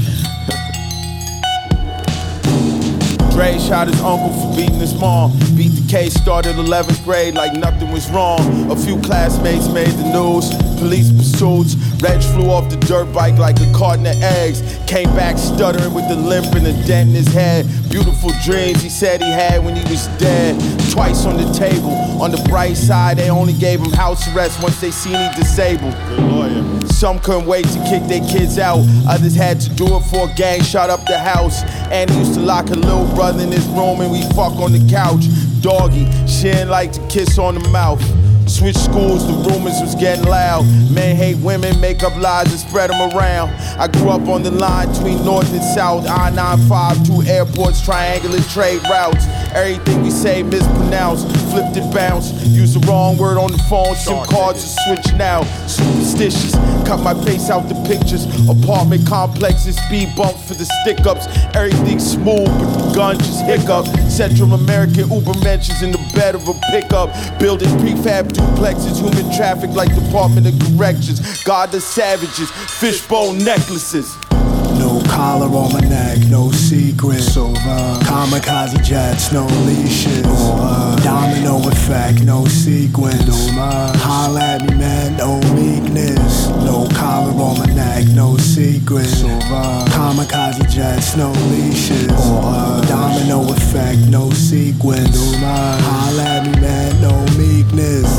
Dre shot his uncle for beating his mom. Beat the case, started 11th grade like nothing was wrong. A few classmates made the news. Police pursuits. Reg flew off the dirt bike like a carton of eggs. Came back stuttering with a limp and a dent in his head. Beautiful dreams he said he had when he was dead. Twice on the table. On the bright side, they only gave him house arrest once they seen he disabled. Good lawyer. Some couldn't wait to kick their kids out. Others had to do it for a gang shot up the house. And he used to lock a little brother in his room and we fuck on the couch. Doggy, she didn't like to kiss on the mouth. Switch schools, the rumors was getting loud. Men hate women, make up lies and spread them around. I grew up on the line between north and south. I 95, two airports, triangular trade routes. Everything we say mispronounced, flipped and bounced. Use the wrong word on the phone, SIM cards are switching out. Superstitious, cut my face out the pictures. Apartment complexes, speed bumps for the stick ups. Everything smooth, but the gun just hiccup. Central American Uber mentions in the bed of a pickup. Building prefab duplexes, human traffic like Department of Corrections. God the savages, fishbone necklaces. No collar on my neck, no secrets. Over. Kamikaze jets, no leashes. Over. Domino effect, no sequence. No Holla at me, man, no meekness. No collar on my neck, no secrets. Over. Kamikaze jets, no leashes. Over. Domino effect, no sequence. Holla at me, man, no meekness.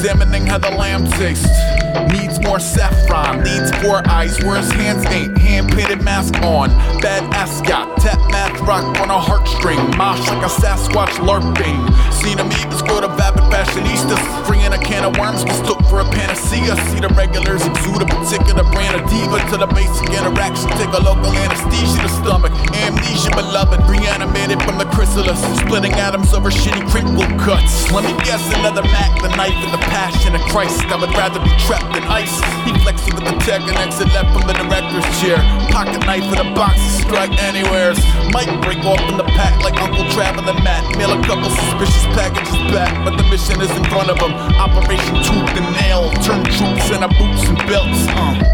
Examining how the lamb tastes. Needs more saffron, needs four eyes where his hands ain't. Hand painted mask on, bad ascot, tap math rock on a heartstring. Mosh like a Sasquatch LARPing. Seen him eat this go to vapid fashionistas. Can of worms, mistook for a panacea. See the regulars exude a particular brand of diva to the basic interaction. Take a local anesthesia to stomach. Amnesia, beloved, reanimated from the chrysalis. splitting atoms over shitty crinkle cuts. Let me guess another Mac, the knife and the passion of Christ. I would rather be trapped in ice. He flexing with the tech and exit left from the director's chair. Pocket knife in a box to strike anywheres. Might break off in the pack like Uncle Traveling Matt. Mail a couple suspicious packages back, but the mission is in front of him. Tooth and Nail. Turn troops in our boots and belts. Uh.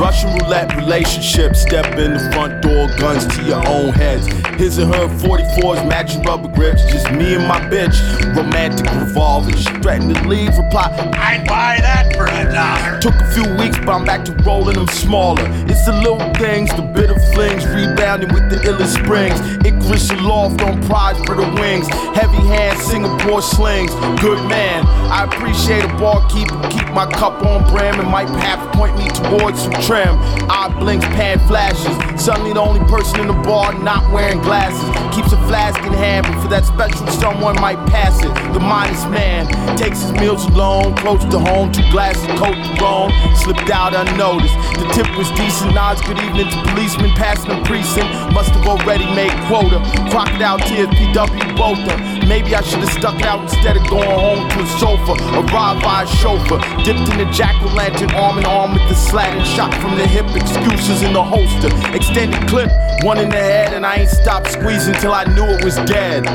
Russian roulette relationship, step in the front door, guns to your own heads. His and her 44s, matching rubber grips, just me and my bitch. Romantic revolvers, she threatened to leave, reply, I'd buy that for a dollar. Took a few weeks, but I'm back to rolling them smaller. It's the little things, the bitter flings, rebounding with the illest springs. Icarus aloft on prize for the wings. Heavy hands, Singapore slings. Good man, I appreciate a barkeeper, keep my cup on brim and might perhaps point me towards some trim. Eye blinks, pan flashes. Suddenly the only person in the bar not wearing glasses. Keeps a flask in hand, but for that special someone might pass it. The modest man takes his meals alone, close to home, two glasses, coat to roam. Slipped out unnoticed. The tip was decent, nods good evening to policemen passing the precinct. Must have already made quota. Crocodile tears, PW both them. Maybe I should have stuck out instead of going home to a sofa. Arrived by a chauffeur, dipped in the jack o' lantern, arm in arm with the slat and shot from the hip. Excuses in the holster, extended clip, one in the head, and I ain't stopped squeezing till I knew it was dead.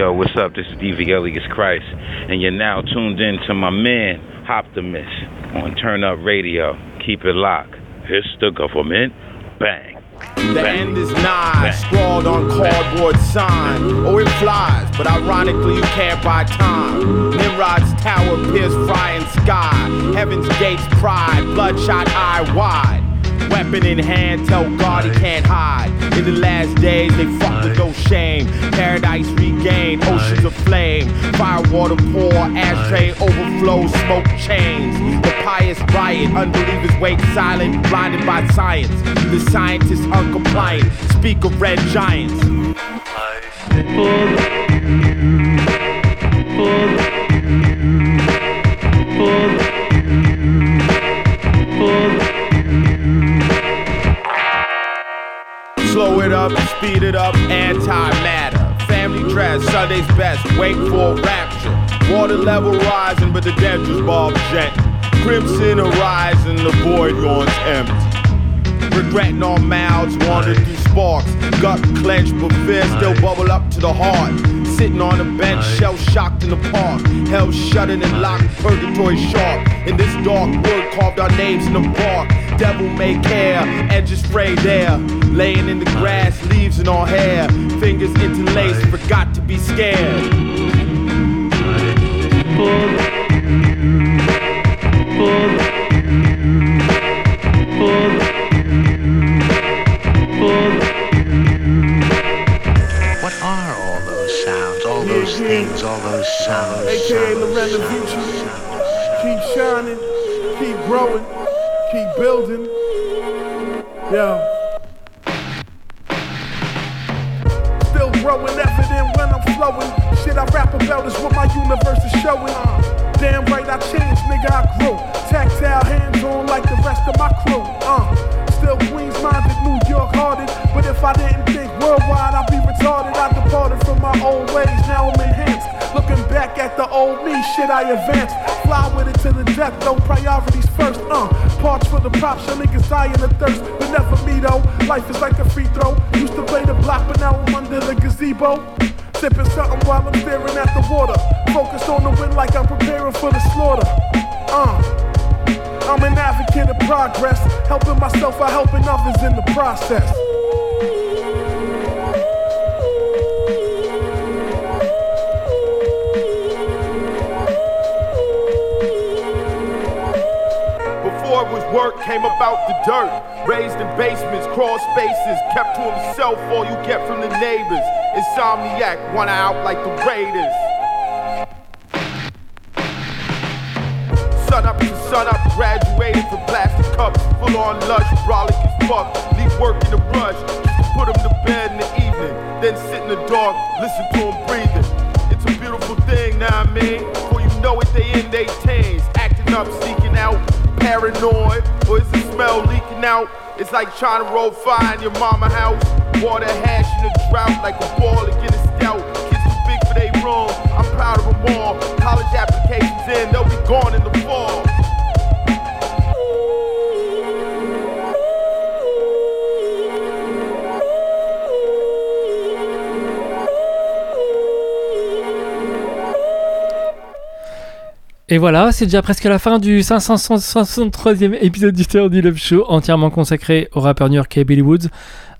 Yo, what's up? This is DV Alias Khryst, and you're now tuned in to my man, Optimus, on Turn Up Radio. Keep it locked. It's the government. Bang. The end is nigh, scrawled on cardboard sign. Oh, it flies, but ironically, you can't buy time. Nimrod's tower pierce frying sky. Heaven's gates pride, bloodshot eye wide. Weapon in hand, tell God he can't hide. In the last days, they fuck with no shame. Paradise regained, oceans of flame. Firewater pour, ashtray overflow, smoke chains. The pious riot, unbelievers wait silent, blinded by science. The scientists uncompliant, speak of red giants. It up, speed it up, antimatter. Family dress, Sunday's best, wait for rapture. Water level rising, but the dentures bulb jet. Crimson horizon, the void yawns empty. Regretting our mouths, wander through sparks. Gut clenched, but fear still bubble up to the heart. Sitting on a bench, shell shocked in the park. Hell shuttered and locked, purgatory sharp. In this dark wood, carved our names in the bark. Devil may care, edges frayed there. Laying in the grass, leaves in our hair. Fingers interlaced, forgot to be scared. What are all those sounds, all those things, all those sounds? AKA Lorena Future. Keep shining, keep growing, building. Yeah. Still growing, evident when I'm flowing. Shit I rap about is what my universe is showing. Damn right I changed, nigga, I grew. Tactile hands on like the rest of my crew. Uh, still Queens minded, New York hearted. But if I didn't think worldwide, I'd be retarded. I departed from my old ways, now I'm enhanced. Looking back at the old me, shit I advanced. Fly with it to the death, though priorities first. Uh, parts for the props, your niggas dying of thirst. But never me though, life is like a free throw. Used to play the block, but now I'm under the gazebo. Sipping something while I'm staring at the water. Focused on the wind like I'm preparing for the slaughter. Uh, I'm an advocate of progress, helping myself while helping others in the process. Dirt. Raised in basements, crawl spaces, kept to himself all you get from the neighbors. Insomniac, one out like the Raiders. It's like trying to roll fire in your mama house. Water hash in the drought like a ball against a scout. Kids too big for they room. I'm proud of them all. College applications in, they'll be gone Et voilà, c'est déjà presque la fin du 563e épisode du Turn Love Show, entièrement consacré au rappeur new-yorkais Billy Woods.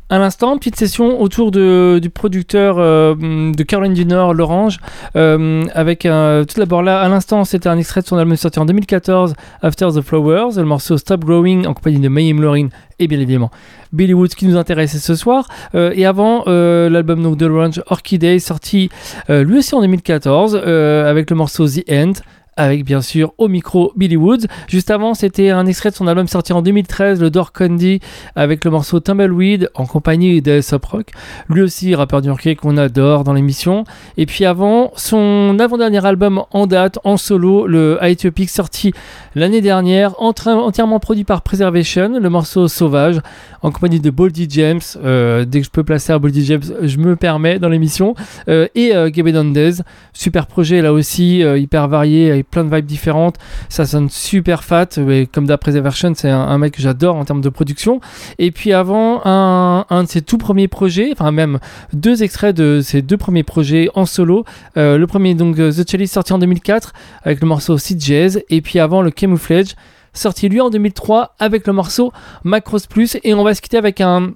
À l'instant, petite session autour du producteur euh, de Caroline du Nord, L'Orange, euh, avec tout d'abord là, à l'instant, c'était un extrait de son album sorti en 2014, After the Flowers, le morceau Stop Growing en compagnie de Mayhem Lauren et bien évidemment Billy Woods qui nous intéressait ce soir. Euh, et avant, l'album de L'Orange, Orchidea, sorti euh, lui aussi en 2014 euh, avec le morceau The End avec bien sûr au micro Billy Woods. Juste avant, c'était un extrait de son album sorti en 2013, le Door Candy, avec le morceau Tumbleweed en compagnie de Sub Rock. Lui aussi, rappeur new-yorkais qu'on adore dans l'émission. Et puis avant, son avant-dernier album en date, en solo, le Ethiopia, sorti l'année dernière, entièrement produit par Preservation, le morceau Sauvage, en compagnie de Boldy James. Euh, dès que je peux placer à Boldy James, je me permets dans l'émission. Euh, et euh, Gabe Dondez, super projet là aussi, euh, hyper varié, plein de vibes différentes. Ça sonne super fat. Comme d'après Version, c'est un, mec que j'adore en termes de production. Et puis avant, un, de ses tout premiers projets, enfin même deux extraits de ses deux premiers projets en solo. Euh, le premier, donc The Chalice, sorti en 2004 avec le morceau Jazz. Et puis avant, le Camouflage, sorti lui en 2003 avec le morceau Macros Plus. Et on va se quitter avec un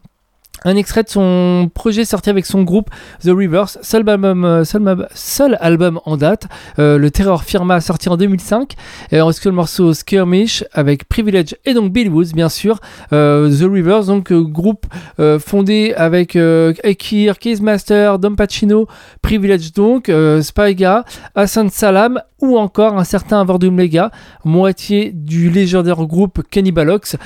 un extrait de son projet sorti avec son groupe The Reverse, seul album, album en date, euh, le Terror Firma sorti en 2005, et on le morceau Skirmish avec Privilege et donc Bill Woods bien sûr, euh, The Reverse donc euh, groupe fondé avec Akir, Case Master, Dom Pacino, Privilege donc, Spyga, Hassan Salam ou encore un certain Vordum Lega, moitié du légendaire groupe Cannibalox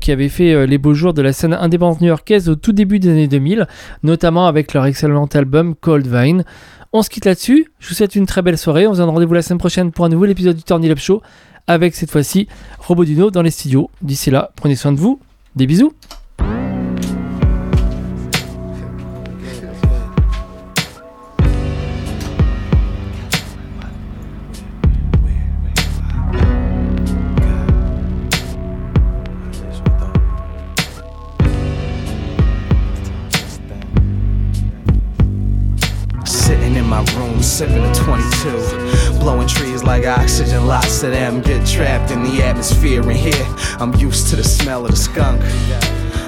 qui avait fait les beaux jours de la scène indépendante new-yorkaise au tout début des années 2000, notamment avec leur excellent album Cold Vine. On se quitte là-dessus, je vous souhaite une très belle soirée, on se donne rendez-vous la semaine prochaine pour un nouvel épisode du Turn Show, avec cette fois-ci Robodino dans les studios. D'ici là, prenez soin de vous, des bisous 22. Blowing trees like oxygen, lots of them get trapped in the atmosphere. And here, I'm used to the smell of the skunk.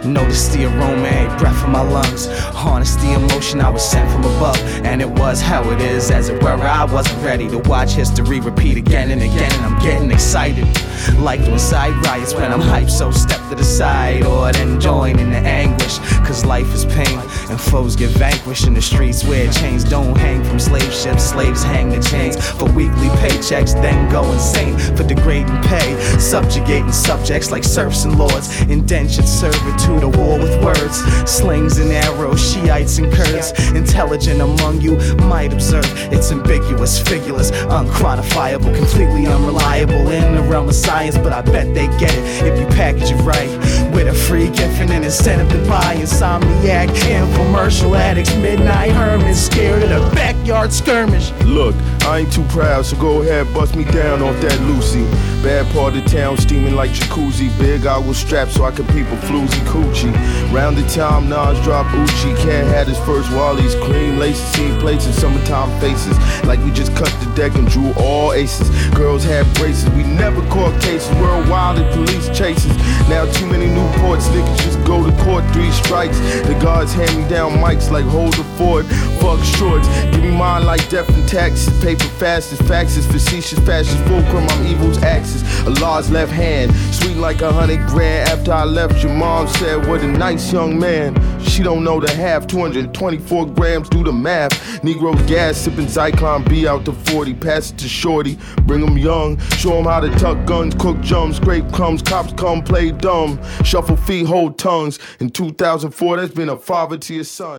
Notice the aroma, ain't breath in my lungs. Harness the emotion I was sent from above. And it was how it is, as it were. I wasn't ready to watch history repeat again and again. And I'm getting excited. Like when side riots when I'm hyped, so step to the side oh, or then join in the anguish. Cause life is pain and foes get vanquished in the streets where chains don't hang from slave ships. Slaves hang the chains for weekly paychecks, then go insane for degrading pay. Subjugating subjects like serfs and lords. Indentured servitude, a war with words. Slings and arrows, Shiites and Kurds. Intelligent among you might observe it's ambiguous, figureless, unquantifiable, completely unreliable in the realm of science, but I bet they get it if you package it right. With a free gift and an incentive to buy insomniac, infomercial addicts, midnight hermits, scared of the backyard skirmish. Look, I ain't too proud, so go ahead, bust me down off that Lucy. Bad part of town, steaming like jacuzzi. Big I was strapped so I could peep a floozy coochie. Round the time, Nas drop Uchi. Cat had his first Wally's cream laces, seen plates in summertime faces. Like we just cut the deck and drew all aces. Girls had braces, we never caught cases. Worldwide and police chases. Now too many new ports, niggas just go to court three strikes. The guards hand me down mics like hold the fort. Fuck shorts, give me mine like death and taxes. Paper fast as faxes, facetious, fascist, fulcrum. I'm evil's axis. Allah's left hand, sweet like a hundred grand. After I left, your mom said, What a nice young man. She don't know the half, 224 grams, do the math. Negro gas, sipping Zyklon B out to 40. Pass it to Shorty, bring 'em young. Show 'em how to tuck guns, cook jumps, scrape crumbs. Cops come play dumb. Shuffle feet, hold tongues. In 2004, that's been a father to your son.